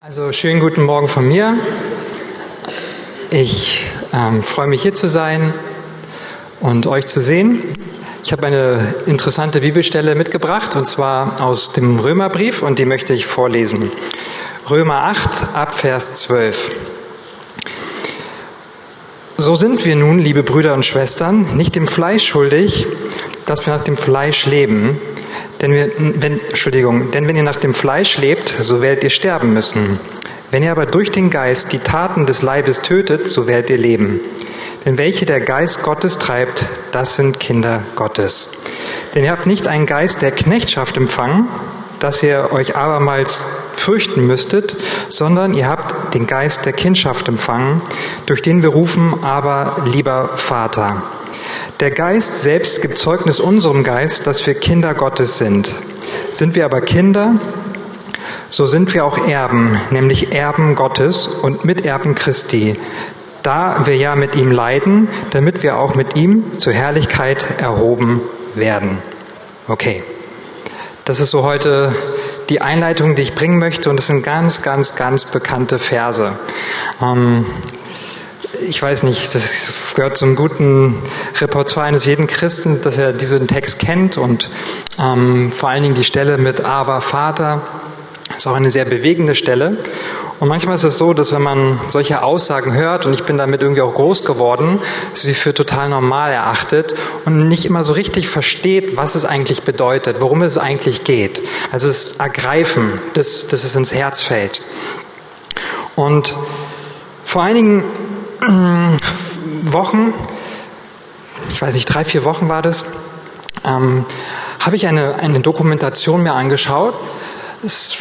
Also schönen guten Morgen von mir. Ich ähm, freue mich hier zu sein und euch zu sehen. Ich habe eine interessante Bibelstelle mitgebracht und zwar aus dem Römerbrief und die möchte ich vorlesen. Römer 8 ab Vers 12. So sind wir nun, liebe Brüder und Schwestern, nicht dem Fleisch schuldig, dass wir nach dem Fleisch leben, denn, wir, wenn, Entschuldigung, denn wenn ihr nach dem Fleisch lebt, so werdet ihr sterben müssen. Wenn ihr aber durch den Geist die Taten des Leibes tötet, so werdet ihr leben. Denn welche der Geist Gottes treibt, das sind Kinder Gottes. Denn ihr habt nicht einen Geist der Knechtschaft empfangen, dass ihr euch abermals fürchten müsstet, sondern ihr habt den Geist der Kindschaft empfangen, durch den wir rufen, aber lieber Vater. Der Geist selbst gibt Zeugnis unserem Geist, dass wir Kinder Gottes sind. Sind wir aber Kinder, so sind wir auch Erben, nämlich Erben Gottes und Miterben Christi, da wir ja mit ihm leiden, damit wir auch mit ihm zur Herrlichkeit erhoben werden. Okay, das ist so heute die Einleitung, die ich bringen möchte, und es sind ganz, ganz, ganz bekannte Verse. Ähm, ich weiß nicht, das gehört zum guten Repertoire eines jeden Christen, dass er diesen Text kennt und ähm, vor allen Dingen die Stelle mit Aber Vater ist auch eine sehr bewegende Stelle. Und manchmal ist es so, dass wenn man solche Aussagen hört, und ich bin damit irgendwie auch groß geworden, sie für total normal erachtet und nicht immer so richtig versteht, was es eigentlich bedeutet, worum es eigentlich geht. Also das Ergreifen, dass, dass es ins Herz fällt. Und vor einigen Wochen, ich weiß nicht, drei, vier Wochen war das, ähm, habe ich eine, eine Dokumentation mir angeschaut. Das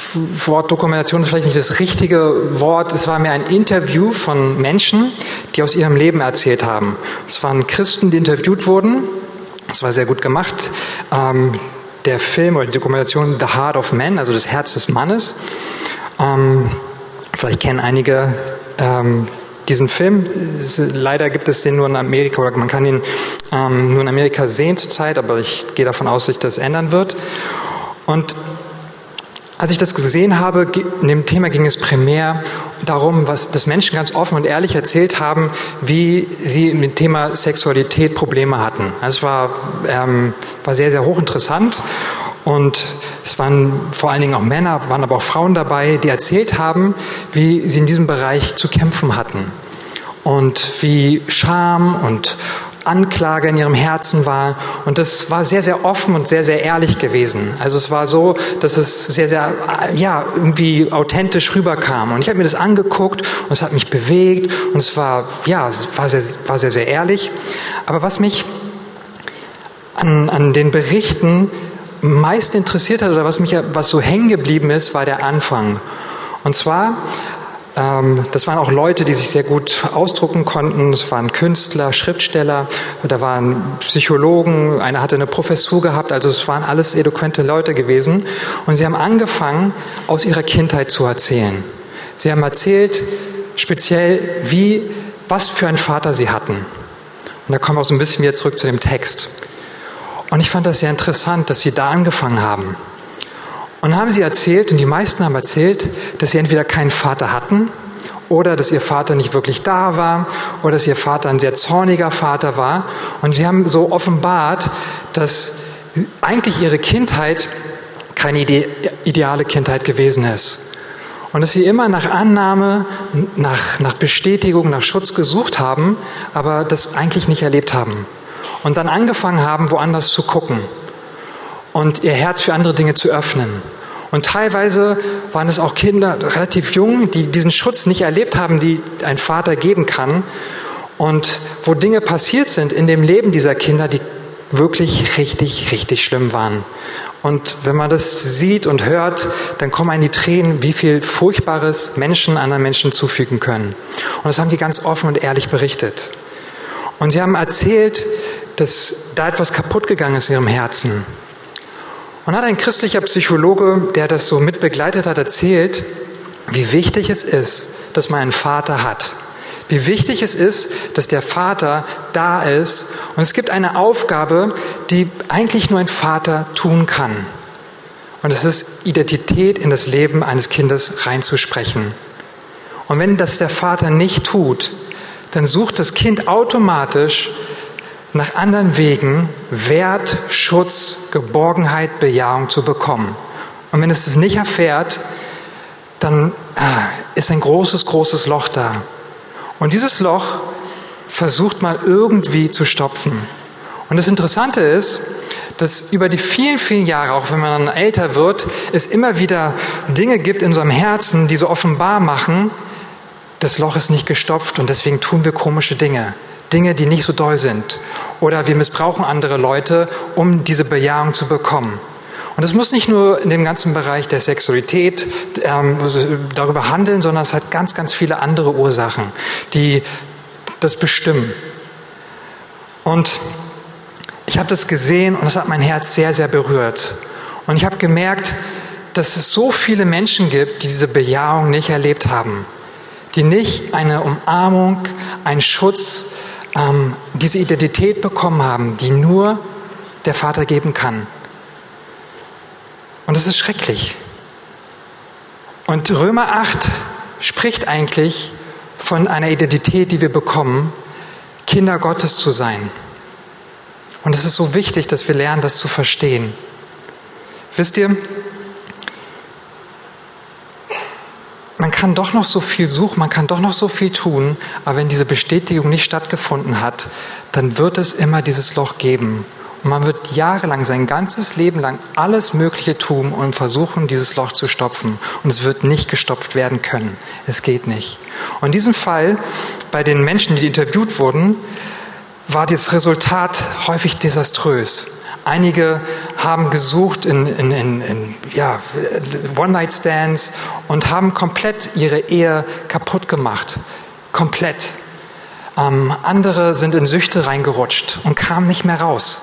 Wort Dokumentation ist vielleicht nicht das richtige Wort. Es war mir ein Interview von Menschen, die aus ihrem Leben erzählt haben. Es waren Christen, die interviewt wurden. Es war sehr gut gemacht. Ähm, der Film oder die Dokumentation The Heart of Man, also das Herz des Mannes. Ähm, vielleicht kennen einige ähm, diesen Film. Leider gibt es den nur in Amerika oder man kann ihn ähm, nur in Amerika sehen zurzeit, aber ich gehe davon aus, dass sich das ändern wird. Und als ich das gesehen habe, in dem Thema ging es primär darum, was das Menschen ganz offen und ehrlich erzählt haben, wie sie mit dem Thema Sexualität Probleme hatten. Es war, ähm, war sehr, sehr hochinteressant. Und es waren vor allen Dingen auch Männer, waren aber auch Frauen dabei, die erzählt haben, wie sie in diesem Bereich zu kämpfen hatten. Und wie Scham und Anklage in ihrem Herzen war. Und das war sehr, sehr offen und sehr, sehr ehrlich gewesen. Also es war so, dass es sehr, sehr, ja, irgendwie authentisch rüberkam. Und ich habe mir das angeguckt und es hat mich bewegt und es war, ja, es war sehr, war sehr, sehr ehrlich. Aber was mich an, an den Berichten meist interessiert hat oder was mich was so hängen geblieben ist, war der Anfang. Und zwar, ähm, das waren auch Leute, die sich sehr gut ausdrucken konnten. Es waren Künstler, Schriftsteller, da waren Psychologen, einer hatte eine Professur gehabt. Also es waren alles eloquente Leute gewesen. Und sie haben angefangen, aus ihrer Kindheit zu erzählen. Sie haben erzählt, speziell, wie, was für einen Vater sie hatten. Und da kommen wir auch so ein bisschen wieder zurück zu dem Text. Und ich fand das sehr interessant, dass sie da angefangen haben. Und haben sie erzählt, und die meisten haben erzählt, dass sie entweder keinen Vater hatten oder dass ihr Vater nicht wirklich da war oder dass ihr Vater ein sehr zorniger Vater war. Und sie haben so offenbart, dass eigentlich ihre Kindheit keine ideale Kindheit gewesen ist. Und dass sie immer nach Annahme, nach, nach Bestätigung, nach Schutz gesucht haben, aber das eigentlich nicht erlebt haben und dann angefangen haben, woanders zu gucken und ihr Herz für andere Dinge zu öffnen. Und teilweise waren es auch Kinder, relativ jung, die diesen Schutz nicht erlebt haben, die ein Vater geben kann. Und wo Dinge passiert sind in dem Leben dieser Kinder, die wirklich richtig, richtig schlimm waren. Und wenn man das sieht und hört, dann kommen einem die Tränen, wie viel Furchtbares Menschen anderen Menschen zufügen können. Und das haben die ganz offen und ehrlich berichtet. Und sie haben erzählt, dass da etwas kaputt gegangen ist in ihrem Herzen. Und hat ein christlicher Psychologe, der das so mitbegleitet hat, erzählt, wie wichtig es ist, dass man einen Vater hat. Wie wichtig es ist, dass der Vater da ist. Und es gibt eine Aufgabe, die eigentlich nur ein Vater tun kann. Und es ist Identität in das Leben eines Kindes reinzusprechen. Und wenn das der Vater nicht tut, dann sucht das Kind automatisch nach anderen Wegen Wert, Schutz, Geborgenheit, Bejahung zu bekommen. Und wenn es es nicht erfährt, dann ah, ist ein großes, großes Loch da. Und dieses Loch versucht man irgendwie zu stopfen. Und das Interessante ist, dass über die vielen, vielen Jahre, auch wenn man dann älter wird, es immer wieder Dinge gibt in unserem Herzen, die so offenbar machen, das Loch ist nicht gestopft und deswegen tun wir komische Dinge. Dinge, die nicht so doll sind. Oder wir missbrauchen andere Leute, um diese Bejahung zu bekommen. Und es muss nicht nur in dem ganzen Bereich der Sexualität ähm, darüber handeln, sondern es hat ganz, ganz viele andere Ursachen, die das bestimmen. Und ich habe das gesehen und es hat mein Herz sehr, sehr berührt. Und ich habe gemerkt, dass es so viele Menschen gibt, die diese Bejahung nicht erlebt haben, die nicht eine Umarmung, einen Schutz, ähm, diese Identität bekommen haben, die nur der Vater geben kann. Und es ist schrecklich. Und Römer 8 spricht eigentlich von einer Identität, die wir bekommen, Kinder Gottes zu sein. Und es ist so wichtig, dass wir lernen, das zu verstehen. Wisst ihr, man kann doch noch so viel suchen, man kann doch noch so viel tun, aber wenn diese Bestätigung nicht stattgefunden hat, dann wird es immer dieses Loch geben. Und man wird jahrelang, sein ganzes Leben lang alles Mögliche tun und versuchen, dieses Loch zu stopfen. Und es wird nicht gestopft werden können. Es geht nicht. Und in diesem Fall, bei den Menschen, die interviewt wurden, war das Resultat häufig desaströs. Einige haben gesucht in, in, in, in ja, One-Night-Stands und haben komplett ihre Ehe kaputt gemacht. Komplett. Ähm, andere sind in Süchte reingerutscht und kamen nicht mehr raus.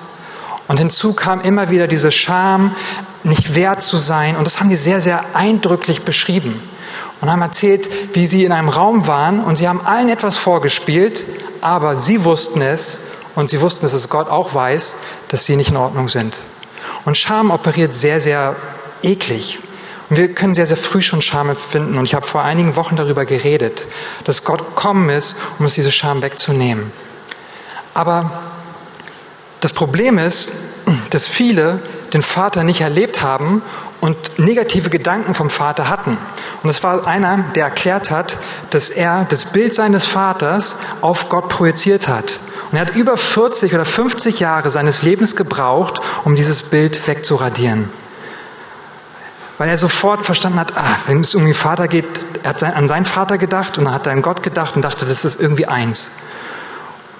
Und hinzu kam immer wieder diese Scham, nicht wert zu sein. Und das haben die sehr, sehr eindrücklich beschrieben. Und haben erzählt, wie sie in einem Raum waren und sie haben allen etwas vorgespielt, aber sie wussten es und sie wussten, dass es Gott auch weiß, dass sie nicht in Ordnung sind. Und Scham operiert sehr, sehr eklig. Und wir können sehr, sehr früh schon Scham empfinden. Und ich habe vor einigen Wochen darüber geredet, dass Gott gekommen ist, um uns diese Scham wegzunehmen. Aber das Problem ist, dass viele den Vater nicht erlebt haben und negative Gedanken vom Vater hatten. Und es war einer, der erklärt hat, dass er das Bild seines Vaters auf Gott projiziert hat. Und er hat über 40 oder 50 Jahre seines Lebens gebraucht, um dieses Bild wegzuradieren. Weil er sofort verstanden hat, ah, wenn es um den Vater geht, er hat an seinen Vater gedacht und hat an Gott gedacht und dachte, das ist irgendwie eins.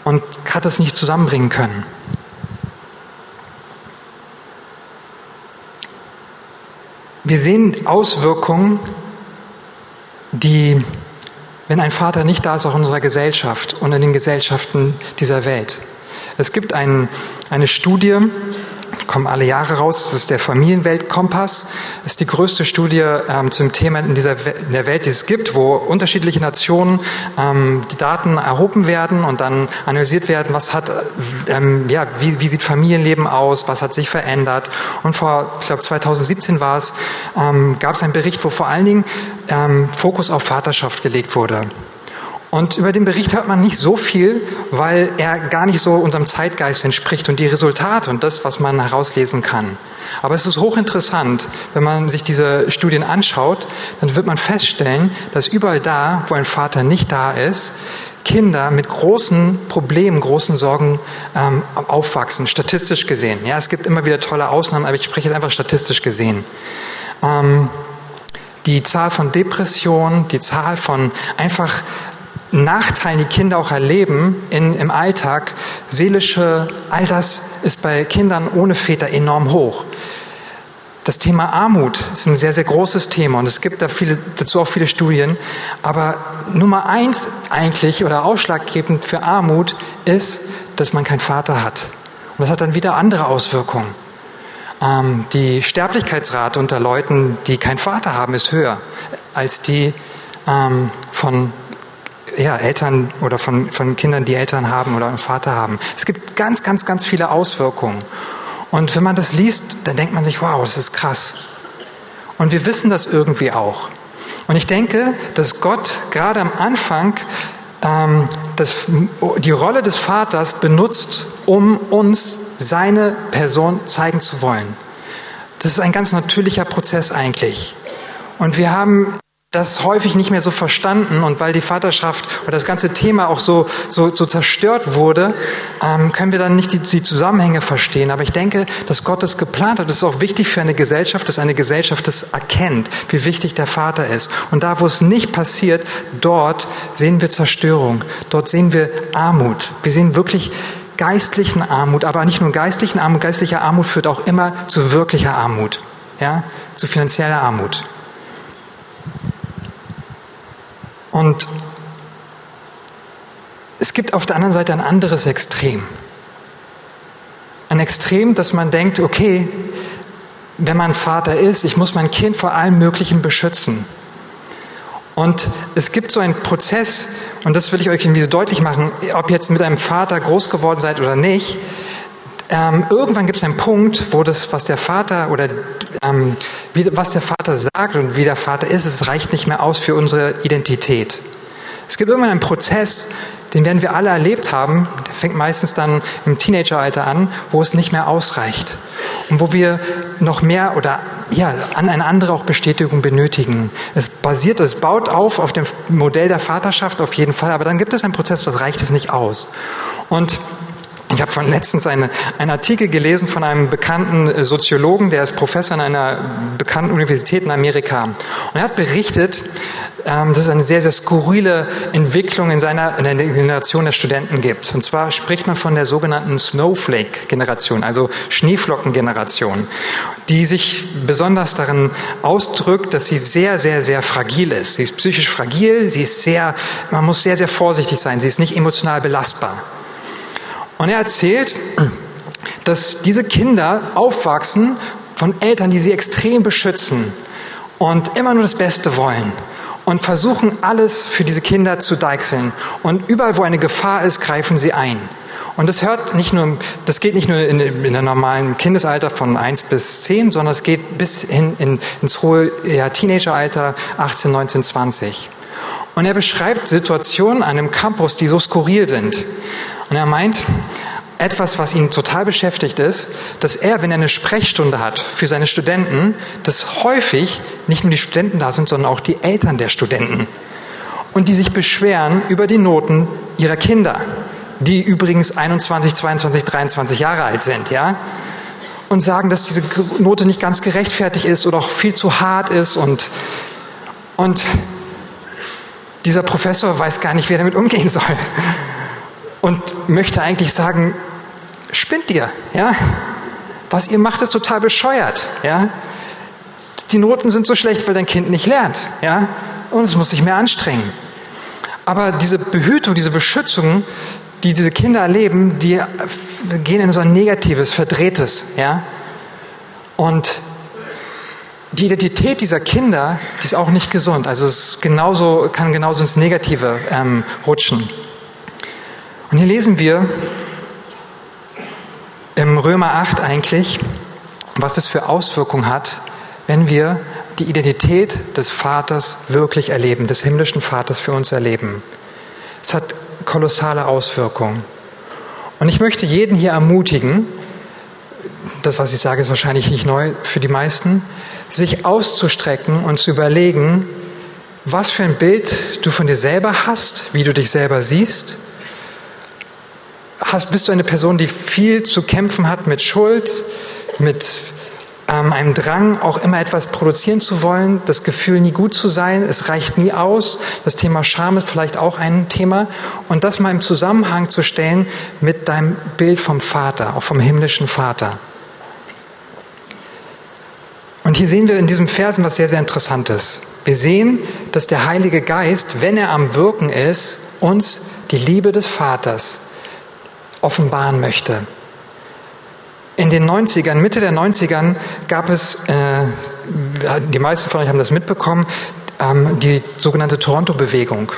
Und hat das nicht zusammenbringen können. Wir sehen Auswirkungen, die, wenn ein Vater nicht da ist, auch in unserer Gesellschaft und in den Gesellschaften dieser Welt. Es gibt ein, eine Studie, kommen alle Jahre raus. Das ist der Familienweltkompass. Das ist die größte Studie ähm, zum Thema in dieser in der Welt, die es gibt, wo unterschiedliche Nationen ähm, die Daten erhoben werden und dann analysiert werden, was hat, ähm, ja, wie, wie sieht Familienleben aus, was hat sich verändert. Und vor, ich glaube 2017 war es, ähm, gab es einen Bericht, wo vor allen Dingen ähm, Fokus auf Vaterschaft gelegt wurde. Und über den Bericht hört man nicht so viel, weil er gar nicht so unserem Zeitgeist entspricht und die Resultate und das, was man herauslesen kann. Aber es ist hochinteressant, wenn man sich diese Studien anschaut, dann wird man feststellen, dass überall da, wo ein Vater nicht da ist, Kinder mit großen Problemen, großen Sorgen ähm, aufwachsen, statistisch gesehen. Ja, es gibt immer wieder tolle Ausnahmen, aber ich spreche jetzt einfach statistisch gesehen. Ähm, die Zahl von Depressionen, die Zahl von einfach Nachteilen die Kinder auch erleben in, im Alltag, seelische, all das ist bei Kindern ohne Väter enorm hoch. Das Thema Armut ist ein sehr, sehr großes Thema und es gibt da viele, dazu auch viele Studien. Aber Nummer eins eigentlich oder ausschlaggebend für Armut ist, dass man keinen Vater hat. Und das hat dann wieder andere Auswirkungen. Ähm, die Sterblichkeitsrate unter Leuten, die keinen Vater haben, ist höher als die ähm, von ja, Eltern oder von, von Kindern, die Eltern haben oder einen Vater haben. Es gibt ganz, ganz, ganz viele Auswirkungen. Und wenn man das liest, dann denkt man sich, wow, das ist krass. Und wir wissen das irgendwie auch. Und ich denke, dass Gott gerade am Anfang ähm, das, die Rolle des Vaters benutzt, um uns seine Person zeigen zu wollen. Das ist ein ganz natürlicher Prozess eigentlich. Und wir haben das häufig nicht mehr so verstanden und weil die Vaterschaft oder das ganze Thema auch so, so, so zerstört wurde, ähm, können wir dann nicht die, die, Zusammenhänge verstehen. Aber ich denke, dass Gott es geplant hat. Das ist auch wichtig für eine Gesellschaft, dass eine Gesellschaft das erkennt, wie wichtig der Vater ist. Und da, wo es nicht passiert, dort sehen wir Zerstörung. Dort sehen wir Armut. Wir sehen wirklich geistlichen Armut, aber nicht nur geistlichen Armut. Geistliche Armut führt auch immer zu wirklicher Armut, ja, zu finanzieller Armut. Und es gibt auf der anderen Seite ein anderes Extrem. Ein Extrem, dass man denkt, okay, wenn man Vater ist, ich muss mein Kind vor allem Möglichen beschützen. Und es gibt so einen Prozess, und das will ich euch irgendwie so deutlich machen, ob ihr jetzt mit einem Vater groß geworden seid oder nicht, ähm, irgendwann gibt es einen Punkt, wo das, was der Vater oder ähm, wie, was der Vater sagt und wie der Vater ist, es reicht nicht mehr aus für unsere Identität. Es gibt irgendwann einen Prozess, den werden wir alle erlebt haben, der fängt meistens dann im Teenageralter an, wo es nicht mehr ausreicht und wo wir noch mehr oder ja, an eine andere auch Bestätigung benötigen. Es basiert, es baut auf auf dem Modell der Vaterschaft auf jeden Fall, aber dann gibt es einen Prozess, das reicht es nicht aus. Und ich habe von letztens eine, einen Artikel gelesen von einem bekannten äh, Soziologen, der ist Professor an einer bekannten Universität in Amerika. Und er hat berichtet, ähm, dass es eine sehr, sehr skurrile Entwicklung in seiner in der Generation der Studenten gibt. Und zwar spricht man von der sogenannten Snowflake-Generation, also Schneeflocken-Generation, die sich besonders darin ausdrückt, dass sie sehr, sehr, sehr fragil ist. Sie ist psychisch fragil, sie ist sehr, man muss sehr, sehr vorsichtig sein, sie ist nicht emotional belastbar. Und er erzählt, dass diese Kinder aufwachsen von Eltern, die sie extrem beschützen und immer nur das Beste wollen und versuchen alles für diese Kinder zu deichseln. Und überall, wo eine Gefahr ist, greifen sie ein. Und das hört nicht nur, das geht nicht nur in, in der normalen Kindesalter von 1 bis 10, sondern es geht bis hin in, ins hohe ja, Teenageralter 18, 19, 20. Und er beschreibt Situationen an einem Campus, die so skurril sind. Und er meint, etwas, was ihn total beschäftigt ist, dass er, wenn er eine Sprechstunde hat für seine Studenten, dass häufig nicht nur die Studenten da sind, sondern auch die Eltern der Studenten. Und die sich beschweren über die Noten ihrer Kinder, die übrigens 21, 22, 23 Jahre alt sind, ja? Und sagen, dass diese Note nicht ganz gerechtfertigt ist oder auch viel zu hart ist und, und dieser Professor weiß gar nicht, wie er damit umgehen soll und möchte eigentlich sagen, spinnt ihr, ja? Was ihr macht, ist total bescheuert, ja? Die Noten sind so schlecht, weil dein Kind nicht lernt, ja? Und es muss sich mehr anstrengen. Aber diese Behütung, diese Beschützung, die diese Kinder erleben, die gehen in so ein negatives, verdrehtes, ja? Und die Identität dieser Kinder, die ist auch nicht gesund. Also es genauso, kann genauso ins Negative ähm, rutschen. Und hier lesen wir im Römer 8 eigentlich, was es für Auswirkungen hat, wenn wir die Identität des Vaters wirklich erleben, des himmlischen Vaters für uns erleben. Es hat kolossale Auswirkungen. Und ich möchte jeden hier ermutigen, das, was ich sage, ist wahrscheinlich nicht neu für die meisten, sich auszustrecken und zu überlegen, was für ein Bild du von dir selber hast, wie du dich selber siehst hast, bist du eine Person, die viel zu kämpfen hat mit Schuld, mit ähm, einem Drang, auch immer etwas produzieren zu wollen, das Gefühl, nie gut zu sein, es reicht nie aus. Das Thema Scham ist vielleicht auch ein Thema. Und das mal im Zusammenhang zu stellen mit deinem Bild vom Vater, auch vom himmlischen Vater. Und hier sehen wir in diesem Versen was sehr, sehr Interessantes. Wir sehen, dass der Heilige Geist, wenn er am Wirken ist, uns die Liebe des Vaters offenbaren möchte. In den 90ern, Mitte der 90ern gab es, äh, die meisten von euch haben das mitbekommen, ähm, die sogenannte Toronto-Bewegung.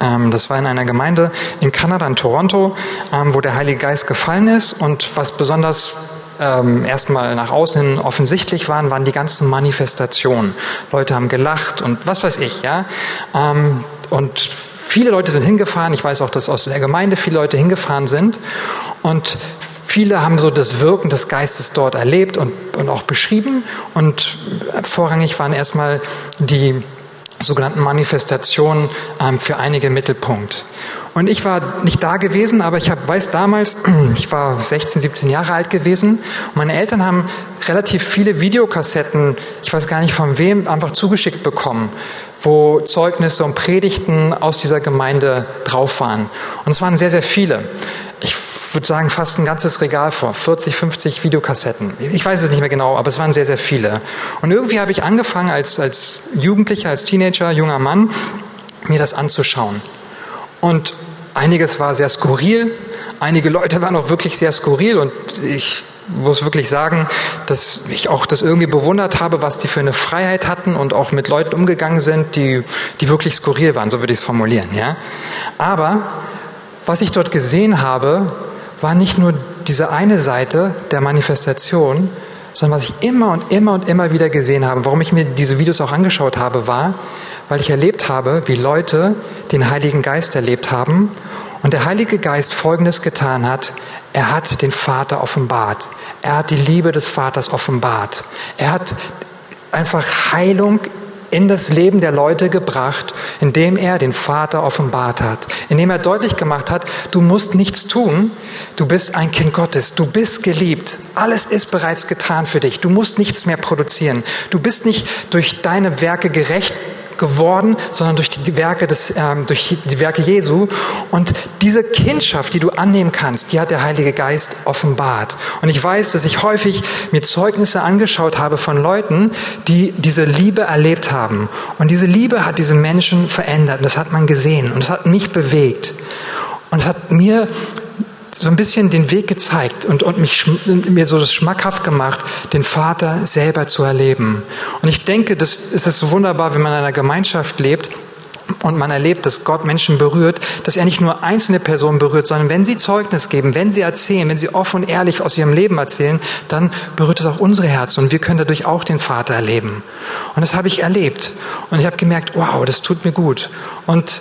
Ähm, das war in einer Gemeinde in Kanada, in Toronto, ähm, wo der Heilige Geist gefallen ist. Und was besonders ähm, erstmal nach außen hin offensichtlich waren, waren die ganzen Manifestationen. Leute haben gelacht und was weiß ich, ja. Ähm, und viele Leute sind hingefahren. Ich weiß auch, dass aus der Gemeinde viele Leute hingefahren sind. Und viele haben so das Wirken des Geistes dort erlebt und, und auch beschrieben. Und vorrangig waren erstmal die sogenannten Manifestationen ähm, für einige Mittelpunkt. Und ich war nicht da gewesen, aber ich hab, weiß damals, ich war 16, 17 Jahre alt gewesen. Meine Eltern haben relativ viele Videokassetten, ich weiß gar nicht von wem, einfach zugeschickt bekommen, wo Zeugnisse und Predigten aus dieser Gemeinde drauf waren. Und es waren sehr, sehr viele. Ich würde sagen, fast ein ganzes Regal vor, 40, 50 Videokassetten. Ich weiß es nicht mehr genau, aber es waren sehr, sehr viele. Und irgendwie habe ich angefangen, als, als Jugendlicher, als Teenager, junger Mann, mir das anzuschauen. Und einiges war sehr skurril, einige Leute waren auch wirklich sehr skurril und ich muss wirklich sagen, dass ich auch das irgendwie bewundert habe, was die für eine Freiheit hatten und auch mit Leuten umgegangen sind, die, die wirklich skurril waren, so würde ich es formulieren, ja. Aber was ich dort gesehen habe, war nicht nur diese eine Seite der Manifestation, sondern was ich immer und immer und immer wieder gesehen habe, warum ich mir diese Videos auch angeschaut habe, war, weil ich erlebt habe, wie Leute den Heiligen Geist erlebt haben und der Heilige Geist Folgendes getan hat. Er hat den Vater offenbart. Er hat die Liebe des Vaters offenbart. Er hat einfach Heilung in das Leben der Leute gebracht, indem er den Vater offenbart hat, indem er deutlich gemacht hat, du musst nichts tun, du bist ein Kind Gottes, du bist geliebt, alles ist bereits getan für dich, du musst nichts mehr produzieren, du bist nicht durch deine Werke gerecht geworden, sondern durch die Werke des, ähm, durch die Werke Jesu. Und diese Kindschaft, die du annehmen kannst, die hat der Heilige Geist offenbart. Und ich weiß, dass ich häufig mir Zeugnisse angeschaut habe von Leuten, die diese Liebe erlebt haben. Und diese Liebe hat diese Menschen verändert. Und das hat man gesehen. Und es hat mich bewegt. Und hat mir so ein bisschen den Weg gezeigt und, und mich, mir so das schmackhaft gemacht, den Vater selber zu erleben. Und ich denke, das ist es wunderbar, wenn man in einer Gemeinschaft lebt, und man erlebt, dass Gott Menschen berührt, dass er nicht nur einzelne Personen berührt, sondern wenn sie Zeugnis geben, wenn sie erzählen, wenn sie offen und ehrlich aus ihrem Leben erzählen, dann berührt es auch unsere Herzen und wir können dadurch auch den Vater erleben. Und das habe ich erlebt und ich habe gemerkt, wow, das tut mir gut. Und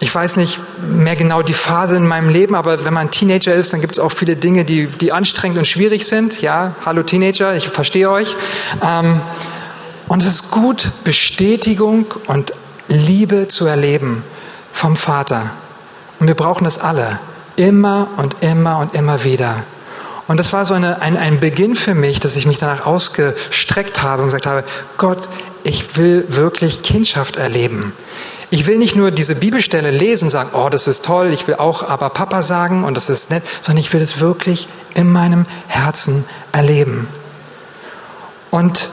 ich weiß nicht mehr genau die Phase in meinem Leben, aber wenn man Teenager ist, dann gibt es auch viele Dinge, die, die anstrengend und schwierig sind. Ja, hallo Teenager, ich verstehe euch. Ähm, und es ist gut, Bestätigung und Liebe zu erleben vom Vater. Und wir brauchen das alle. Immer und immer und immer wieder. Und das war so eine, ein, ein Beginn für mich, dass ich mich danach ausgestreckt habe und gesagt habe, Gott, ich will wirklich Kindschaft erleben. Ich will nicht nur diese Bibelstelle lesen und sagen, oh, das ist toll, ich will auch aber Papa sagen und das ist nett, sondern ich will es wirklich in meinem Herzen erleben. Und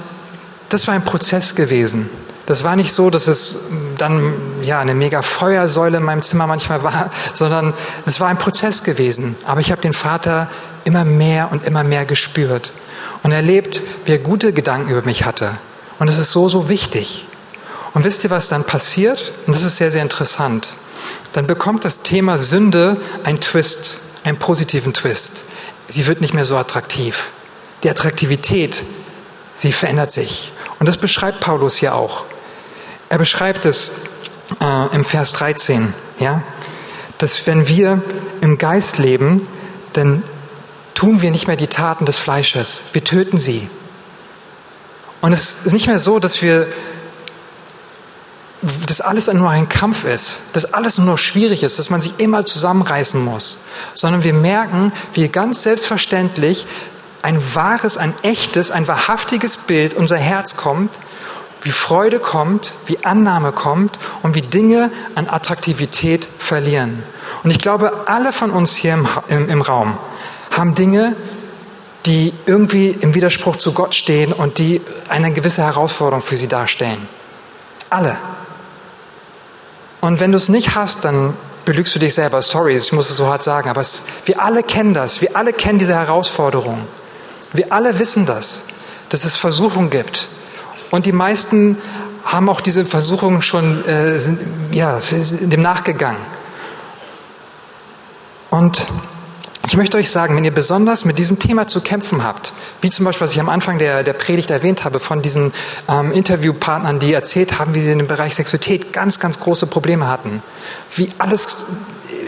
das war ein Prozess gewesen. Das war nicht so, dass es dann ja eine mega Feuersäule in meinem Zimmer manchmal war, sondern es war ein Prozess gewesen. Aber ich habe den Vater immer mehr und immer mehr gespürt und erlebt, wie er gute Gedanken über mich hatte. Und es ist so, so wichtig. Und wisst ihr, was dann passiert? Und das ist sehr, sehr interessant. Dann bekommt das Thema Sünde einen Twist, einen positiven Twist. Sie wird nicht mehr so attraktiv. Die Attraktivität, sie verändert sich. Und das beschreibt Paulus hier auch. Er beschreibt es äh, im Vers 13, ja, dass wenn wir im Geist leben, dann tun wir nicht mehr die Taten des Fleisches. Wir töten sie. Und es ist nicht mehr so, dass wir dass alles nur ein Kampf ist, dass alles nur schwierig ist, dass man sich immer zusammenreißen muss, sondern wir merken, wie ganz selbstverständlich ein wahres, ein echtes, ein wahrhaftiges Bild unser Herz kommt, wie Freude kommt, wie Annahme kommt und wie Dinge an Attraktivität verlieren. Und ich glaube, alle von uns hier im, im, im Raum haben Dinge, die irgendwie im Widerspruch zu Gott stehen und die eine gewisse Herausforderung für sie darstellen. Alle. Und wenn du es nicht hast, dann belügst du dich selber. Sorry, ich muss es so hart sagen, aber es, wir alle kennen das. Wir alle kennen diese Herausforderung. Wir alle wissen das, dass es Versuchungen gibt. Und die meisten haben auch diese Versuchungen schon äh, sind, ja, dem nachgegangen. Und Ich möchte euch sagen, wenn ihr besonders mit diesem Thema zu kämpfen habt, wie zum Beispiel, was ich am Anfang der, der Predigt erwähnt habe, von diesen ähm, Interviewpartnern, die erzählt haben, wie sie in dem Bereich Sexualität ganz, ganz große Probleme hatten, wie alles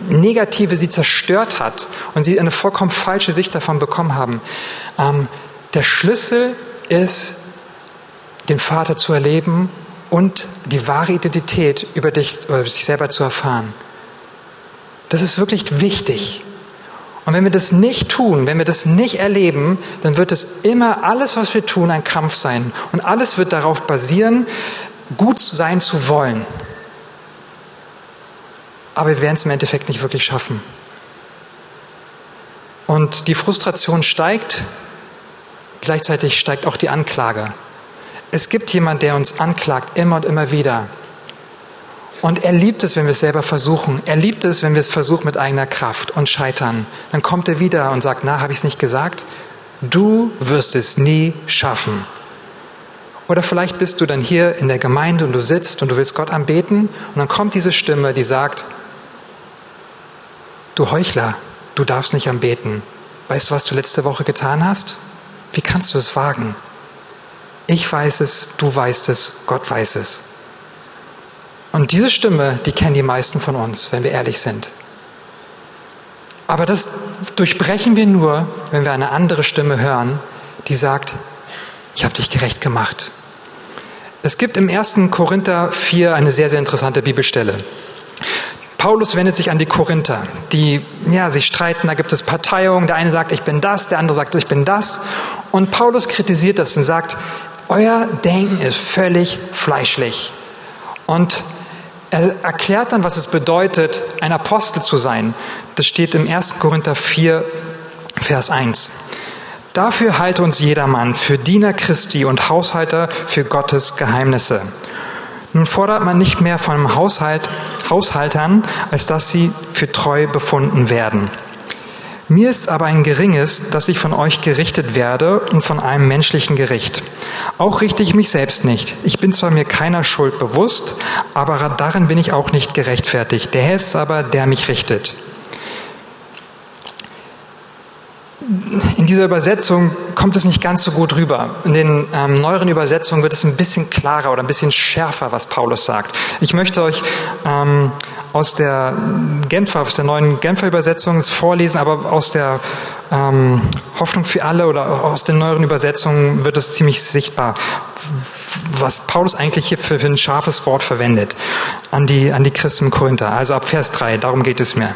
Negative sie zerstört hat und sie eine vollkommen falsche Sicht davon bekommen haben. Ähm, der Schlüssel ist, den Vater zu erleben und die wahre Identität über dich oder sich selber zu erfahren. Das ist wirklich wichtig. Und wenn wir das nicht tun, wenn wir das nicht erleben, dann wird es immer alles, was wir tun, ein Kampf sein. Und alles wird darauf basieren, gut sein zu wollen. Aber wir werden es im Endeffekt nicht wirklich schaffen. Und die Frustration steigt, gleichzeitig steigt auch die Anklage. Es gibt jemand, der uns anklagt, immer und immer wieder. Und er liebt es, wenn wir es selber versuchen. Er liebt es, wenn wir es versuchen mit eigener Kraft und scheitern. Dann kommt er wieder und sagt, na, habe ich es nicht gesagt? Du wirst es nie schaffen. Oder vielleicht bist du dann hier in der Gemeinde und du sitzt und du willst Gott anbeten und dann kommt diese Stimme, die sagt, du Heuchler, du darfst nicht anbeten. Weißt du, was du letzte Woche getan hast? Wie kannst du es wagen? Ich weiß es, du weißt es, Gott weiß es. Und diese Stimme, die kennen die meisten von uns, wenn wir ehrlich sind. Aber das durchbrechen wir nur, wenn wir eine andere Stimme hören, die sagt, ich habe dich gerecht gemacht. Es gibt im 1. Korinther 4 eine sehr, sehr interessante Bibelstelle. Paulus wendet sich an die Korinther, die ja, sich streiten, da gibt es Parteiungen, der eine sagt, ich bin das, der andere sagt, ich bin das. Und Paulus kritisiert das und sagt, euer Denken ist völlig fleischlich. Und er erklärt dann, was es bedeutet, ein Apostel zu sein. Das steht im 1. Korinther 4, Vers 1. Dafür halte uns jedermann für Diener Christi und Haushalter für Gottes Geheimnisse. Nun fordert man nicht mehr von Haushalt, Haushaltern, als dass sie für treu befunden werden. Mir ist aber ein geringes, dass ich von euch gerichtet werde und von einem menschlichen Gericht. Auch richte ich mich selbst nicht. Ich bin zwar mir keiner Schuld bewusst, aber darin bin ich auch nicht gerechtfertigt. Der Herr ist aber, der mich richtet. in dieser Übersetzung kommt es nicht ganz so gut rüber. In den ähm, neueren Übersetzungen wird es ein bisschen klarer oder ein bisschen schärfer, was Paulus sagt. Ich möchte euch ähm, aus der Genfer, aus der neuen Genfer Übersetzung vorlesen, aber aus der ähm, Hoffnung für alle oder aus den neueren Übersetzungen wird es ziemlich sichtbar, was Paulus eigentlich hier für, für ein scharfes Wort verwendet an die, an die Christen in Korinther. Also ab Vers 3, darum geht es mir.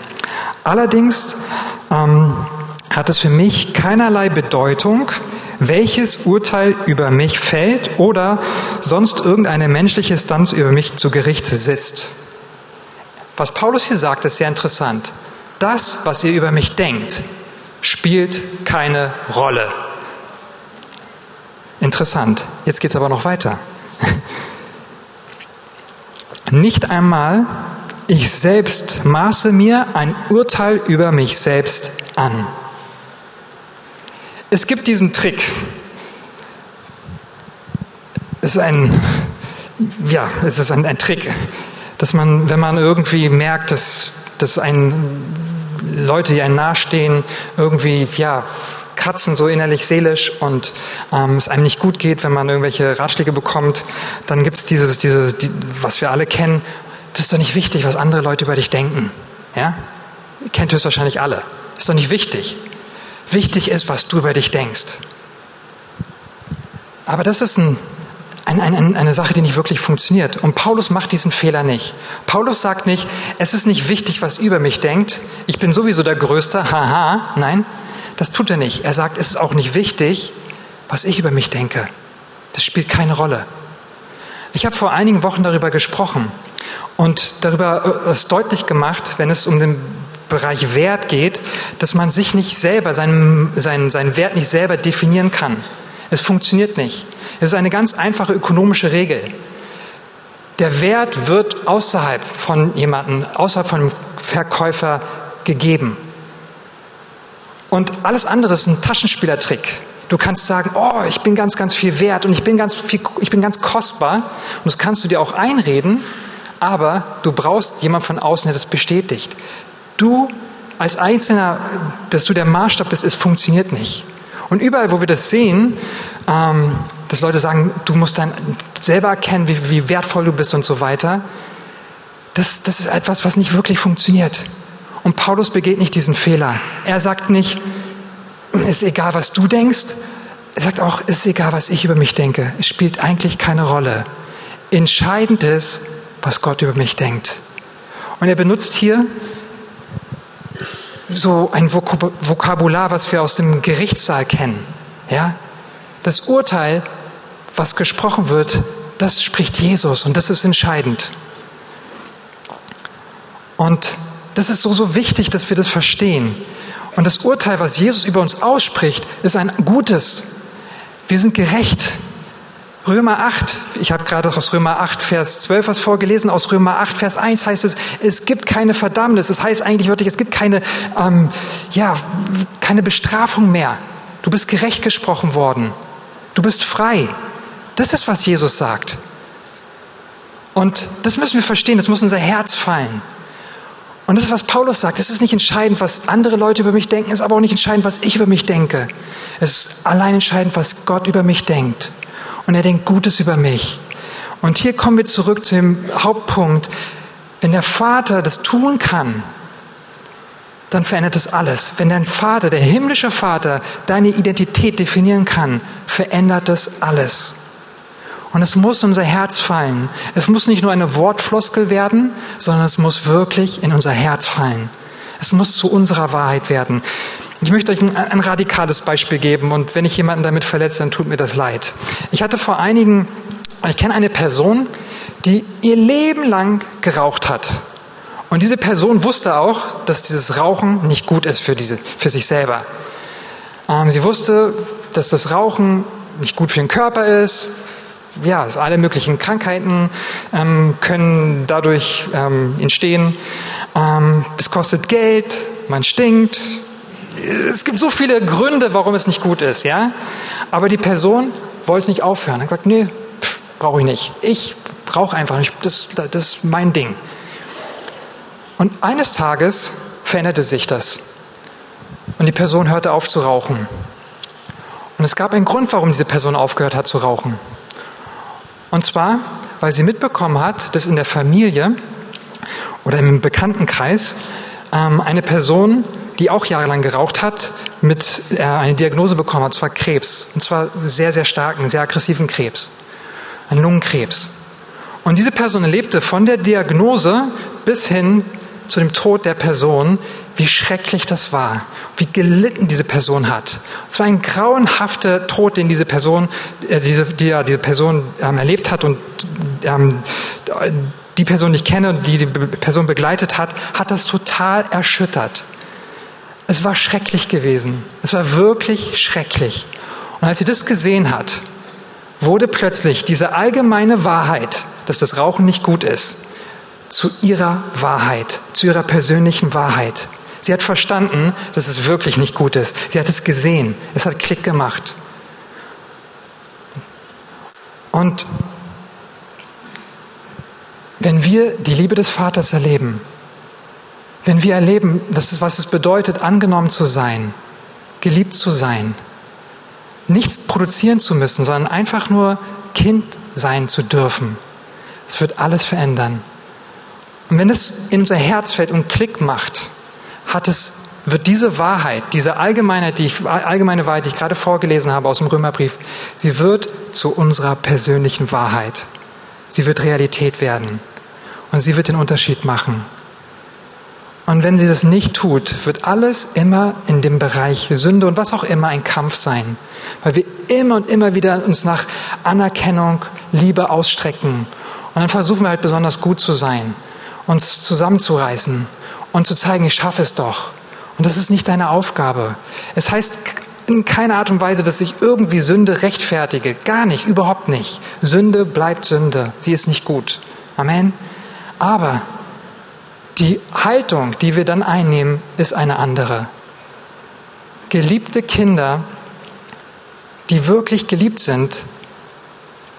Allerdings ähm, hat es für mich keinerlei Bedeutung, welches Urteil über mich fällt oder sonst irgendeine menschliche Instanz über mich zu Gericht sitzt. Was Paulus hier sagt, ist sehr interessant. Das, was ihr über mich denkt, spielt keine Rolle. Interessant. Jetzt geht es aber noch weiter. Nicht einmal ich selbst maße mir ein Urteil über mich selbst an. Es gibt diesen Trick. Es ist ein, ja, es ist ein, ein Trick, dass man, wenn man irgendwie merkt, dass, dass ein, Leute, die einem nahestehen, irgendwie, ja, kratzen so innerlich, seelisch und ähm, es einem nicht gut geht, wenn man irgendwelche Ratschläge bekommt, dann gibt es dieses, dieses die, was wir alle kennen. Das ist doch nicht wichtig, was andere Leute über dich denken. Ja? Kennt es wahrscheinlich alle. Ist doch nicht wichtig. Wichtig ist, was du über dich denkst. Aber das ist ein, ein, ein, eine Sache, die nicht wirklich funktioniert. Und Paulus macht diesen Fehler nicht. Paulus sagt nicht, es ist nicht wichtig, was über mich denkt. Ich bin sowieso der Größte. Haha. Nein, das tut er nicht. Er sagt, es ist auch nicht wichtig, was ich über mich denke. Das spielt keine Rolle. Ich habe vor einigen Wochen darüber gesprochen und darüber es deutlich gemacht, wenn es um den Bereich Wert geht, dass man sich nicht selber, seinen, seinen, seinen Wert nicht selber definieren kann. Es funktioniert nicht. Es ist eine ganz einfache ökonomische Regel. Der Wert wird außerhalb von jemandem, außerhalb von einem Verkäufer gegeben. Und alles andere ist ein Taschenspielertrick. Du kannst sagen, oh, ich bin ganz, ganz viel wert und ich bin ganz, viel, ich bin ganz kostbar. Und das kannst du dir auch einreden, aber du brauchst jemand von außen, der das bestätigt. Du als Einzelner, dass du der Maßstab bist, es funktioniert nicht. Und überall, wo wir das sehen, ähm, dass Leute sagen, du musst dann selber erkennen, wie, wie wertvoll du bist und so weiter, das, das ist etwas, was nicht wirklich funktioniert. Und Paulus begeht nicht diesen Fehler. Er sagt nicht, es ist egal, was du denkst. Er sagt auch, es ist egal, was ich über mich denke. Es spielt eigentlich keine Rolle. Entscheidend ist, was Gott über mich denkt. Und er benutzt hier so ein Vokabular, was wir aus dem Gerichtssaal kennen. Ja? Das Urteil, was gesprochen wird, das spricht Jesus und das ist entscheidend. Und das ist so, so wichtig, dass wir das verstehen. Und das Urteil, was Jesus über uns ausspricht, ist ein gutes. Wir sind gerecht. Römer 8, ich habe gerade aus Römer 8, Vers 12 was vorgelesen, aus Römer 8, Vers 1 heißt es, es gibt keine Verdammnis. Das heißt eigentlich wirklich, es gibt keine, ähm, ja, keine Bestrafung mehr. Du bist gerecht gesprochen worden. Du bist frei. Das ist, was Jesus sagt. Und das müssen wir verstehen, das muss unser Herz fallen. Und das ist, was Paulus sagt. Es ist nicht entscheidend, was andere Leute über mich denken, es ist aber auch nicht entscheidend, was ich über mich denke. Es ist allein entscheidend, was Gott über mich denkt. Und er denkt Gutes über mich. Und hier kommen wir zurück zu dem Hauptpunkt. Wenn der Vater das tun kann, dann verändert es alles. Wenn dein Vater, der himmlische Vater, deine Identität definieren kann, verändert es alles. Und es muss unser Herz fallen. Es muss nicht nur eine Wortfloskel werden, sondern es muss wirklich in unser Herz fallen. Es muss zu unserer Wahrheit werden. Ich möchte euch ein, ein radikales Beispiel geben und wenn ich jemanden damit verletze, dann tut mir das leid. Ich hatte vor einigen, ich kenne eine Person, die ihr Leben lang geraucht hat. Und diese Person wusste auch, dass dieses Rauchen nicht gut ist für, diese, für sich selber. Ähm, sie wusste, dass das Rauchen nicht gut für den Körper ist, ja, alle möglichen Krankheiten ähm, können dadurch ähm, entstehen. Ähm, es kostet Geld, man stinkt. Es gibt so viele Gründe, warum es nicht gut ist, ja. Aber die Person wollte nicht aufhören. Er hat gesagt, nee, brauche ich nicht. Ich brauche einfach nicht. Das, das ist mein Ding. Und eines Tages veränderte sich das. Und die Person hörte auf zu rauchen. Und es gab einen Grund, warum diese Person aufgehört hat zu rauchen. Und zwar, weil sie mitbekommen hat, dass in der Familie oder im Bekanntenkreis ähm, eine Person, die auch jahrelang geraucht hat, mit äh, eine Diagnose bekommen hat, zwar Krebs, und zwar sehr, sehr starken, sehr aggressiven Krebs, einen Lungenkrebs. Und diese Person erlebte von der Diagnose bis hin zu dem Tod der Person, wie schrecklich das war, wie gelitten diese Person hat. Es war ein grauenhafter Tod, den diese Person, äh, diese, die ja, diese Person ähm, erlebt hat und ähm, die Person, die ich kenne und die die Person begleitet hat, hat das total erschüttert. Es war schrecklich gewesen. Es war wirklich schrecklich. Und als sie das gesehen hat, wurde plötzlich diese allgemeine Wahrheit, dass das Rauchen nicht gut ist, zu ihrer Wahrheit, zu ihrer persönlichen Wahrheit. Sie hat verstanden, dass es wirklich nicht gut ist. Sie hat es gesehen. Es hat Klick gemacht. Und wenn wir die Liebe des Vaters erleben, wenn wir erleben, das ist, was es bedeutet, angenommen zu sein, geliebt zu sein, nichts produzieren zu müssen, sondern einfach nur Kind sein zu dürfen, es wird alles verändern. Und wenn es in unser Herz fällt und Klick macht, hat es, wird diese Wahrheit, diese allgemeine, die ich, allgemeine Wahrheit, die ich gerade vorgelesen habe aus dem Römerbrief, sie wird zu unserer persönlichen Wahrheit. Sie wird Realität werden. Und sie wird den Unterschied machen. Und wenn sie das nicht tut, wird alles immer in dem Bereich Sünde und was auch immer ein Kampf sein. Weil wir immer und immer wieder uns nach Anerkennung, Liebe ausstrecken. Und dann versuchen wir halt besonders gut zu sein uns zusammenzureißen und zu zeigen, ich schaffe es doch. Und das ist nicht deine Aufgabe. Es heißt in keiner Art und Weise, dass ich irgendwie Sünde rechtfertige. Gar nicht, überhaupt nicht. Sünde bleibt Sünde. Sie ist nicht gut. Amen. Aber die Haltung, die wir dann einnehmen, ist eine andere. Geliebte Kinder, die wirklich geliebt sind,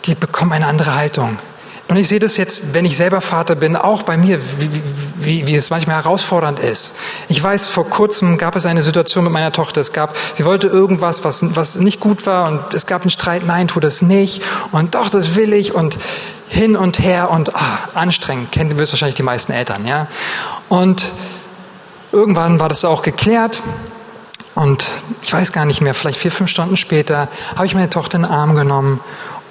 die bekommen eine andere Haltung. Und ich sehe das jetzt, wenn ich selber Vater bin, auch bei mir, wie, wie, wie, es manchmal herausfordernd ist. Ich weiß, vor kurzem gab es eine Situation mit meiner Tochter. Es gab, sie wollte irgendwas, was, was nicht gut war und es gab einen Streit. Nein, tu das nicht. Und doch, das will ich und hin und her und ah, anstrengend. Kennt wirst wahrscheinlich die meisten Eltern, ja. Und irgendwann war das auch geklärt. Und ich weiß gar nicht mehr, vielleicht vier, fünf Stunden später habe ich meine Tochter in den Arm genommen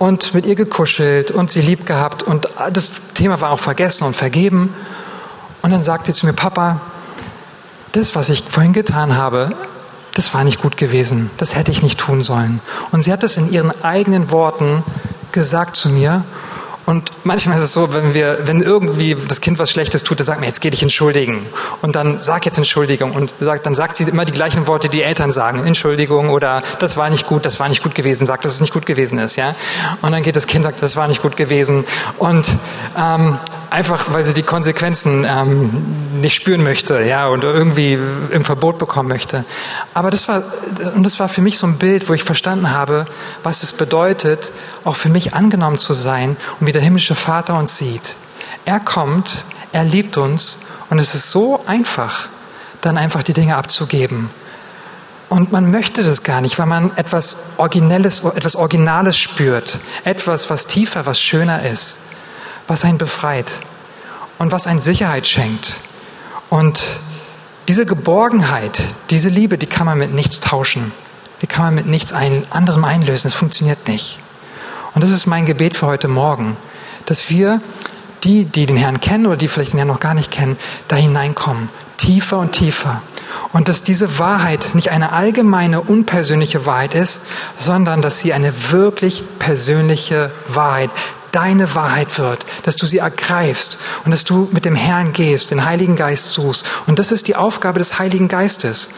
und mit ihr gekuschelt und sie lieb gehabt und das Thema war auch vergessen und vergeben. Und dann sagte sie zu mir, Papa, das, was ich vorhin getan habe, das war nicht gut gewesen, das hätte ich nicht tun sollen. Und sie hat das in ihren eigenen Worten gesagt zu mir und manchmal ist es so, wenn wir, wenn irgendwie das Kind was Schlechtes tut, dann sagt man, jetzt geh dich entschuldigen. Und dann sag jetzt Entschuldigung. Und sagt, dann sagt sie immer die gleichen Worte, die Eltern sagen. Entschuldigung oder das war nicht gut, das war nicht gut gewesen. Sagt, dass es nicht gut gewesen ist, ja. Und dann geht das Kind, sagt, das war nicht gut gewesen. Und ähm, einfach, weil sie die Konsequenzen ähm, nicht spüren möchte, ja, oder irgendwie im Verbot bekommen möchte. Aber das war, und das war für mich so ein Bild, wo ich verstanden habe, was es bedeutet, auch für mich angenommen zu sein und der himmlische Vater uns sieht. Er kommt, er liebt uns und es ist so einfach, dann einfach die Dinge abzugeben. Und man möchte das gar nicht, weil man etwas Originelles, etwas Originales spürt. Etwas, was tiefer, was schöner ist. Was einen befreit. Und was einen Sicherheit schenkt. Und diese Geborgenheit, diese Liebe, die kann man mit nichts tauschen. Die kann man mit nichts anderem einlösen. Es funktioniert nicht. Und das ist mein Gebet für heute Morgen, dass wir, die, die den Herrn kennen oder die vielleicht den Herrn noch gar nicht kennen, da hineinkommen, tiefer und tiefer. Und dass diese Wahrheit nicht eine allgemeine, unpersönliche Wahrheit ist, sondern dass sie eine wirklich persönliche Wahrheit, deine Wahrheit wird, dass du sie ergreifst und dass du mit dem Herrn gehst, den Heiligen Geist suchst. Und das ist die Aufgabe des Heiligen Geistes.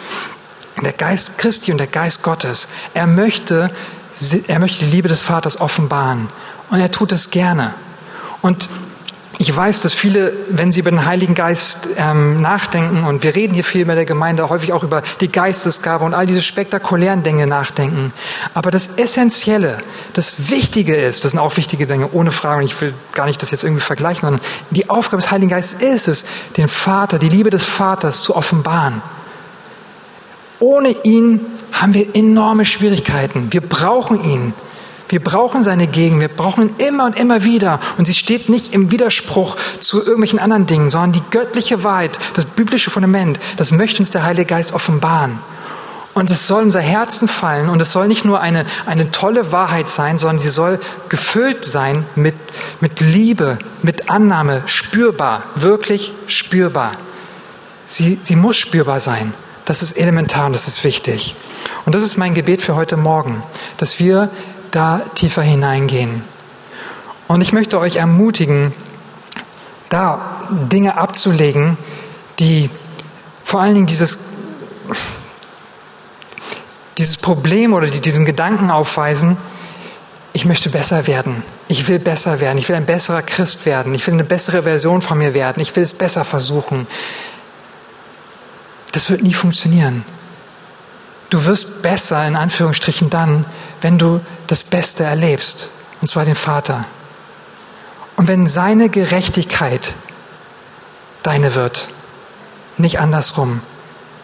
Der Geist Christi und der Geist Gottes. Er möchte er möchte die Liebe des Vaters offenbaren. Und er tut es gerne. Und ich weiß, dass viele, wenn sie über den Heiligen Geist ähm, nachdenken, und wir reden hier viel bei der Gemeinde häufig auch über die Geistesgabe und all diese spektakulären Dinge nachdenken. Aber das Essentielle, das Wichtige ist, das sind auch wichtige Dinge, ohne Frage, und ich will gar nicht das jetzt irgendwie vergleichen, sondern die Aufgabe des Heiligen Geistes ist es, den Vater, die Liebe des Vaters zu offenbaren. Ohne ihn haben wir enorme Schwierigkeiten. Wir brauchen ihn. Wir brauchen seine Gegend, wir brauchen ihn immer und immer wieder. Und sie steht nicht im Widerspruch zu irgendwelchen anderen Dingen, sondern die göttliche Wahrheit, das biblische Fundament, das möchte uns der Heilige Geist offenbaren. Und es soll unser Herzen fallen und es soll nicht nur eine, eine tolle Wahrheit sein, sondern sie soll gefüllt sein mit, mit Liebe, mit Annahme, spürbar, wirklich spürbar. Sie, sie muss spürbar sein. Das ist elementar und das ist wichtig. Und das ist mein Gebet für heute Morgen, dass wir da tiefer hineingehen. Und ich möchte euch ermutigen, da Dinge abzulegen, die vor allen Dingen dieses, dieses Problem oder die diesen Gedanken aufweisen, ich möchte besser werden. Ich will besser werden. Ich will ein besserer Christ werden. Ich will eine bessere Version von mir werden. Ich will es besser versuchen. Das wird nie funktionieren. Du wirst besser, in Anführungsstrichen, dann, wenn du das Beste erlebst, und zwar den Vater. Und wenn seine Gerechtigkeit deine wird, nicht andersrum.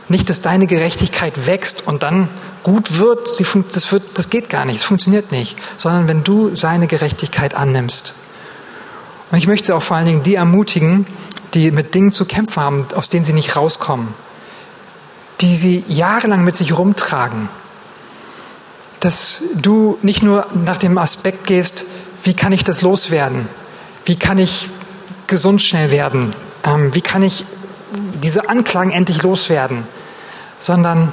Nicht, dass deine Gerechtigkeit wächst und dann gut wird, das, wird, das geht gar nicht, das funktioniert nicht, sondern wenn du seine Gerechtigkeit annimmst. Und ich möchte auch vor allen Dingen die ermutigen, die mit Dingen zu kämpfen haben, aus denen sie nicht rauskommen die sie jahrelang mit sich rumtragen. Dass du nicht nur nach dem Aspekt gehst, wie kann ich das loswerden? Wie kann ich gesund schnell werden? Ähm, wie kann ich diese Anklagen endlich loswerden? Sondern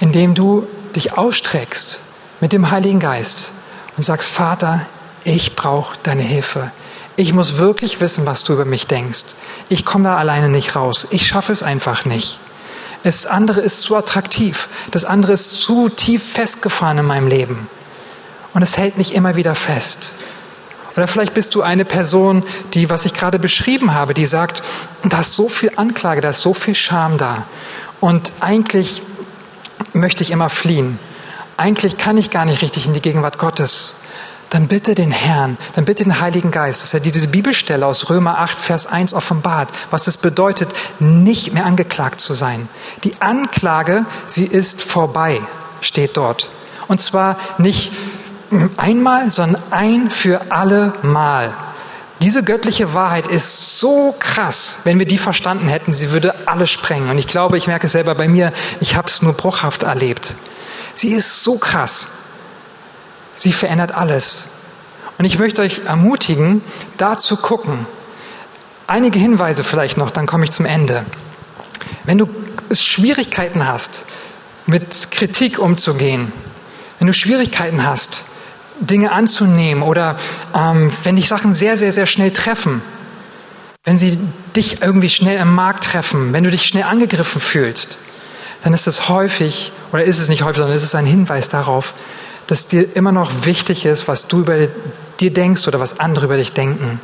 indem du dich ausstreckst mit dem Heiligen Geist und sagst, Vater, ich brauche deine Hilfe. Ich muss wirklich wissen, was du über mich denkst. Ich komme da alleine nicht raus. Ich schaffe es einfach nicht. Das andere ist zu attraktiv. Das andere ist zu tief festgefahren in meinem Leben. Und es hält mich immer wieder fest. Oder vielleicht bist du eine Person, die, was ich gerade beschrieben habe, die sagt, da ist so viel Anklage, da ist so viel Scham da. Und eigentlich möchte ich immer fliehen. Eigentlich kann ich gar nicht richtig in die Gegenwart Gottes. Dann bitte den Herrn, dann bitte den Heiligen Geist, dass er diese Bibelstelle aus Römer 8, Vers 1 offenbart, was es bedeutet, nicht mehr angeklagt zu sein. Die Anklage, sie ist vorbei, steht dort. Und zwar nicht einmal, sondern ein für alle Mal. Diese göttliche Wahrheit ist so krass, wenn wir die verstanden hätten, sie würde alles sprengen. Und ich glaube, ich merke es selber bei mir, ich habe es nur bruchhaft erlebt. Sie ist so krass. Sie verändert alles. Und ich möchte euch ermutigen, da zu gucken. Einige Hinweise vielleicht noch, dann komme ich zum Ende. Wenn du Schwierigkeiten hast, mit Kritik umzugehen, wenn du Schwierigkeiten hast, Dinge anzunehmen oder ähm, wenn dich Sachen sehr, sehr, sehr schnell treffen, wenn sie dich irgendwie schnell im Markt treffen, wenn du dich schnell angegriffen fühlst, dann ist es häufig, oder ist es nicht häufig, sondern ist es ein Hinweis darauf, dass dir immer noch wichtig ist, was du über dir denkst oder was andere über dich denken.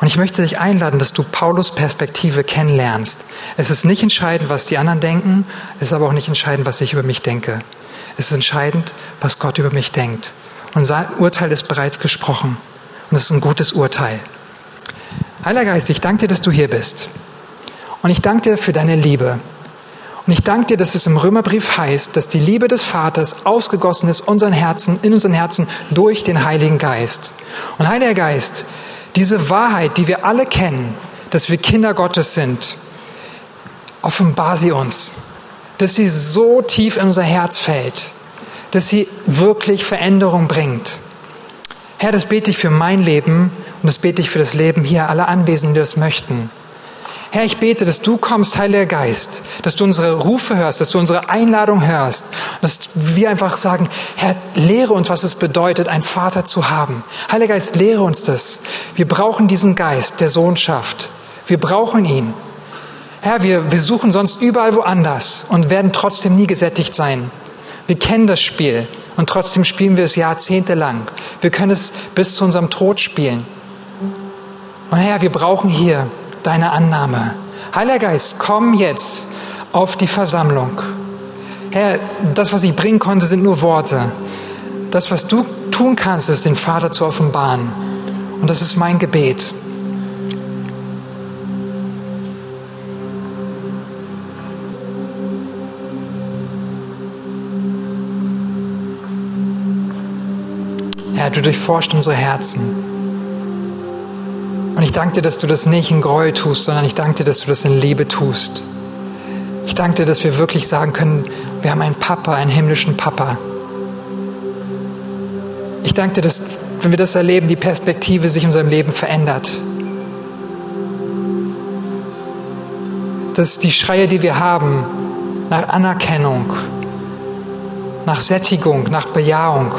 Und ich möchte dich einladen, dass du Paulus Perspektive kennenlernst. Es ist nicht entscheidend, was die anderen denken, es ist aber auch nicht entscheidend, was ich über mich denke. Es ist entscheidend, was Gott über mich denkt. Und sein Urteil ist bereits gesprochen. Und es ist ein gutes Urteil. Heiliger Geist, ich danke dir, dass du hier bist. Und ich danke dir für deine Liebe. Und ich danke dir, dass es im Römerbrief heißt, dass die Liebe des Vaters ausgegossen ist unseren Herzen, in unseren Herzen durch den Heiligen Geist. Und Heiliger Geist, diese Wahrheit, die wir alle kennen, dass wir Kinder Gottes sind, offenbar sie uns dass sie so tief in unser Herz fällt, dass sie wirklich Veränderung bringt. Herr, das bete ich für mein Leben und das bete ich für das Leben hier aller Anwesenden, die das möchten. Herr, ich bete, dass du kommst, Heiliger Geist, dass du unsere Rufe hörst, dass du unsere Einladung hörst, dass wir einfach sagen, Herr, lehre uns, was es bedeutet, einen Vater zu haben. Heiliger Geist, lehre uns das. Wir brauchen diesen Geist der Sohnschaft. Wir brauchen ihn. Herr, wir, wir suchen sonst überall woanders und werden trotzdem nie gesättigt sein. Wir kennen das Spiel und trotzdem spielen wir es jahrzehntelang. Wir können es bis zu unserem Tod spielen. Und Herr, wir brauchen hier deine Annahme. Heiliger Geist, komm jetzt auf die Versammlung. Herr, das, was ich bringen konnte, sind nur Worte. Das, was du tun kannst, ist, den Vater zu offenbaren. Und das ist mein Gebet. Herr, du durchforscht unsere Herzen. Und ich danke dir, dass du das nicht in Gräuel tust, sondern ich danke dir, dass du das in Liebe tust. Ich danke dir, dass wir wirklich sagen können, wir haben einen Papa, einen himmlischen Papa. Ich danke dir, dass, wenn wir das erleben, die Perspektive sich in unserem Leben verändert. Dass die Schreie, die wir haben, nach Anerkennung, nach Sättigung, nach Bejahung,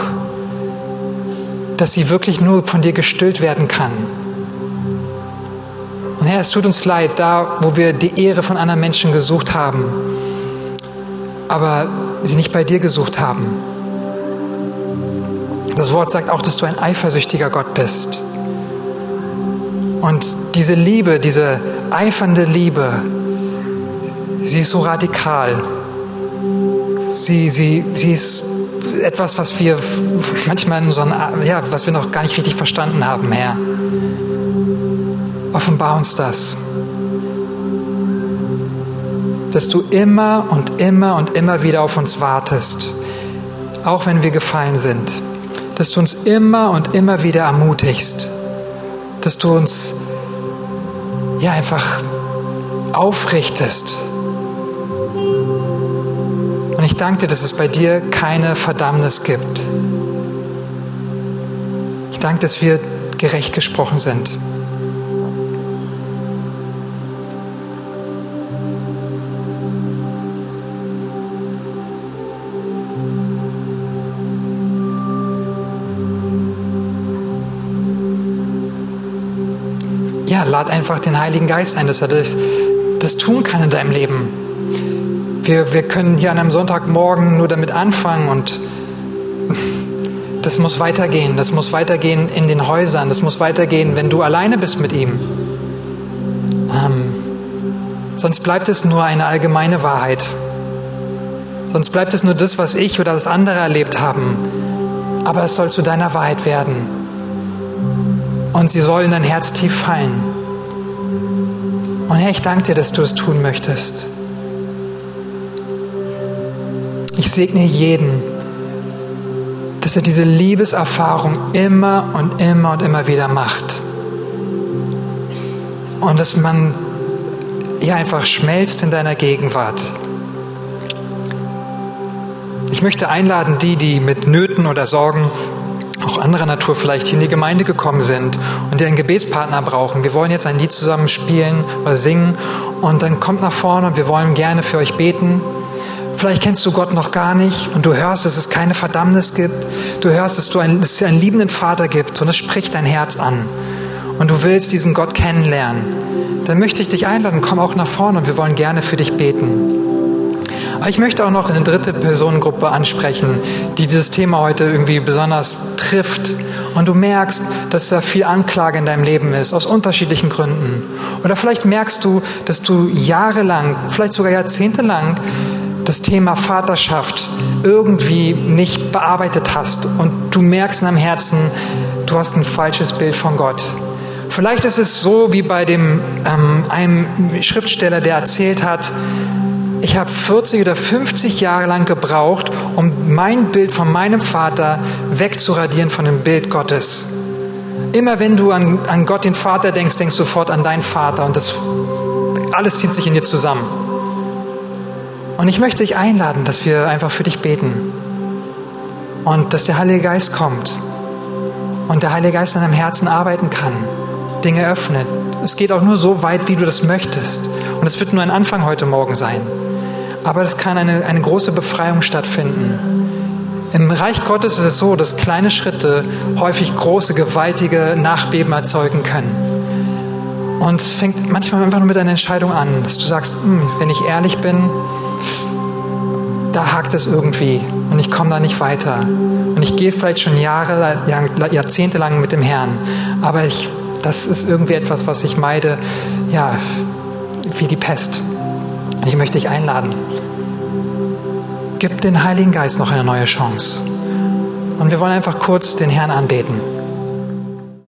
dass sie wirklich nur von dir gestillt werden kann. Und Herr, es tut uns leid, da, wo wir die Ehre von anderen Menschen gesucht haben, aber sie nicht bei dir gesucht haben. Das Wort sagt auch, dass du ein eifersüchtiger Gott bist. Und diese Liebe, diese eifernde Liebe, sie ist so radikal. Sie, sie, sie ist etwas, was wir manchmal in unseren, ja, was wir noch gar nicht richtig verstanden haben, Herr. Offenbar uns das. Dass du immer und immer und immer wieder auf uns wartest, auch wenn wir gefallen sind. Dass du uns immer und immer wieder ermutigst. Dass du uns ja einfach aufrichtest ich danke dir, dass es bei dir keine Verdammnis gibt. Ich danke, dass wir gerecht gesprochen sind. Ja, lad einfach den Heiligen Geist ein, dass er das, das tun kann in deinem Leben. Wir, wir können hier an einem Sonntagmorgen nur damit anfangen und das muss weitergehen. Das muss weitergehen in den Häusern. Das muss weitergehen, wenn du alleine bist mit ihm. Ähm, sonst bleibt es nur eine allgemeine Wahrheit. Sonst bleibt es nur das, was ich oder das andere erlebt haben. aber es soll zu deiner Wahrheit werden. Und sie soll in dein Herz tief fallen. Und Herr, ich danke dir, dass du es tun möchtest. Ich segne jeden, dass er diese Liebeserfahrung immer und immer und immer wieder macht. Und dass man ja einfach schmelzt in deiner Gegenwart. Ich möchte einladen, die, die mit Nöten oder Sorgen auch anderer Natur vielleicht in die Gemeinde gekommen sind und die einen Gebetspartner brauchen. Wir wollen jetzt ein Lied zusammen spielen oder singen und dann kommt nach vorne und wir wollen gerne für euch beten. Vielleicht kennst du Gott noch gar nicht und du hörst, dass es keine Verdammnis gibt. Du hörst, dass, du einen, dass es einen liebenden Vater gibt und es spricht dein Herz an. Und du willst diesen Gott kennenlernen. Dann möchte ich dich einladen, komm auch nach vorne und wir wollen gerne für dich beten. Aber ich möchte auch noch eine dritte Personengruppe ansprechen, die dieses Thema heute irgendwie besonders trifft. Und du merkst, dass da viel Anklage in deinem Leben ist, aus unterschiedlichen Gründen. Oder vielleicht merkst du, dass du jahrelang, vielleicht sogar jahrzehntelang das Thema Vaterschaft irgendwie nicht bearbeitet hast und du merkst in deinem Herzen, du hast ein falsches Bild von Gott. Vielleicht ist es so wie bei dem, ähm, einem Schriftsteller, der erzählt hat, ich habe 40 oder 50 Jahre lang gebraucht, um mein Bild von meinem Vater wegzuradieren von dem Bild Gottes. Immer wenn du an, an Gott, den Vater denkst, denkst du sofort an deinen Vater und das alles zieht sich in dir zusammen. Und ich möchte dich einladen, dass wir einfach für dich beten und dass der Heilige Geist kommt und der Heilige Geist in deinem Herzen arbeiten kann, Dinge öffnet. Es geht auch nur so weit, wie du das möchtest. Und es wird nur ein Anfang heute Morgen sein. Aber es kann eine, eine große Befreiung stattfinden. Im Reich Gottes ist es so, dass kleine Schritte häufig große, gewaltige Nachbeben erzeugen können. Und es fängt manchmal einfach nur mit einer Entscheidung an, dass du sagst, hm, wenn ich ehrlich bin, da hakt es irgendwie und ich komme da nicht weiter. Und ich gehe vielleicht schon Jahre, Jahrzehnte lang mit dem Herrn, aber ich, das ist irgendwie etwas, was ich meide, ja, wie die Pest. Ich möchte dich einladen. Gib den Heiligen Geist noch eine neue Chance. Und wir wollen einfach kurz den Herrn anbeten.